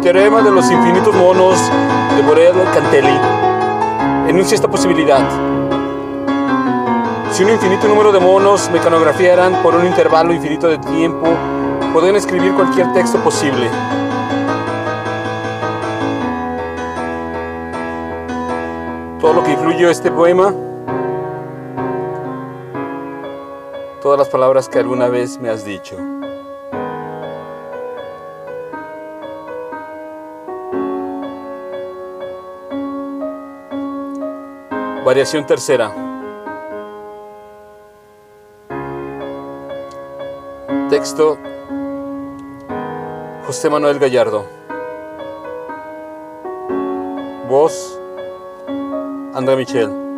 teorema de los infinitos monos de Borel-Cantelli enuncia esta posibilidad. Si un infinito número de monos mecanografiaran por un intervalo infinito de tiempo, podrían escribir cualquier texto posible. Todo lo que incluyó este poema, todas las palabras que alguna vez me has dicho. Variación tercera. Texto José Manuel Gallardo. Voz André Michel.